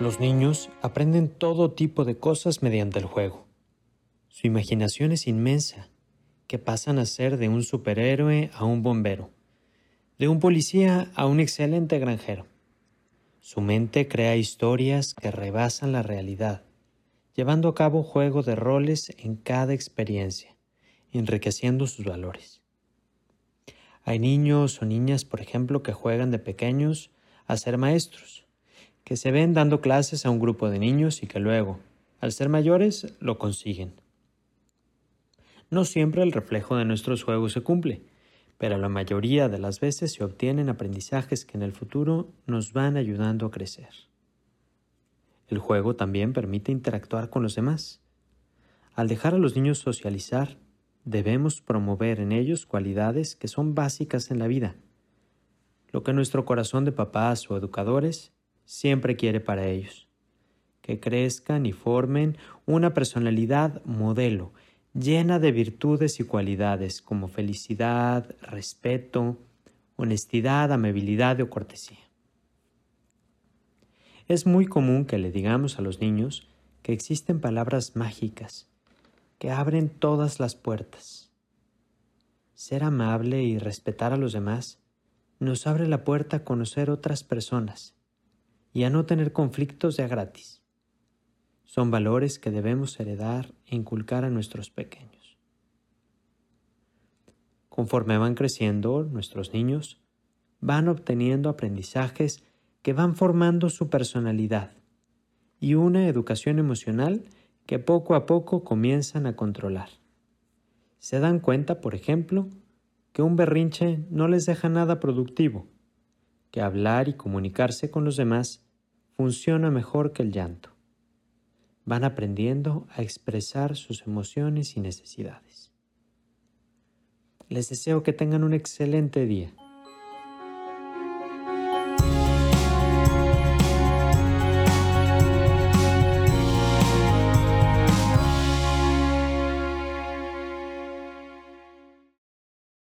Los niños aprenden todo tipo de cosas mediante el juego. Su imaginación es inmensa, que pasan a ser de un superhéroe a un bombero, de un policía a un excelente granjero. Su mente crea historias que rebasan la realidad, llevando a cabo juego de roles en cada experiencia, enriqueciendo sus valores. Hay niños o niñas, por ejemplo, que juegan de pequeños a ser maestros, que se ven dando clases a un grupo de niños y que luego, al ser mayores, lo consiguen. No siempre el reflejo de nuestros juegos se cumple, pero la mayoría de las veces se obtienen aprendizajes que en el futuro nos van ayudando a crecer. El juego también permite interactuar con los demás. Al dejar a los niños socializar, debemos promover en ellos cualidades que son básicas en la vida, lo que nuestro corazón de papás o educadores siempre quiere para ellos, que crezcan y formen una personalidad modelo llena de virtudes y cualidades como felicidad, respeto, honestidad, amabilidad o cortesía. Es muy común que le digamos a los niños que existen palabras mágicas que abren todas las puertas. Ser amable y respetar a los demás nos abre la puerta a conocer otras personas y a no tener conflictos de a gratis. Son valores que debemos heredar e inculcar a nuestros pequeños. Conforme van creciendo, nuestros niños van obteniendo aprendizajes que van formando su personalidad y una educación emocional que poco a poco comienzan a controlar. Se dan cuenta, por ejemplo, que un berrinche no les deja nada productivo, que hablar y comunicarse con los demás funciona mejor que el llanto van aprendiendo a expresar sus emociones y necesidades. Les deseo que tengan un excelente día.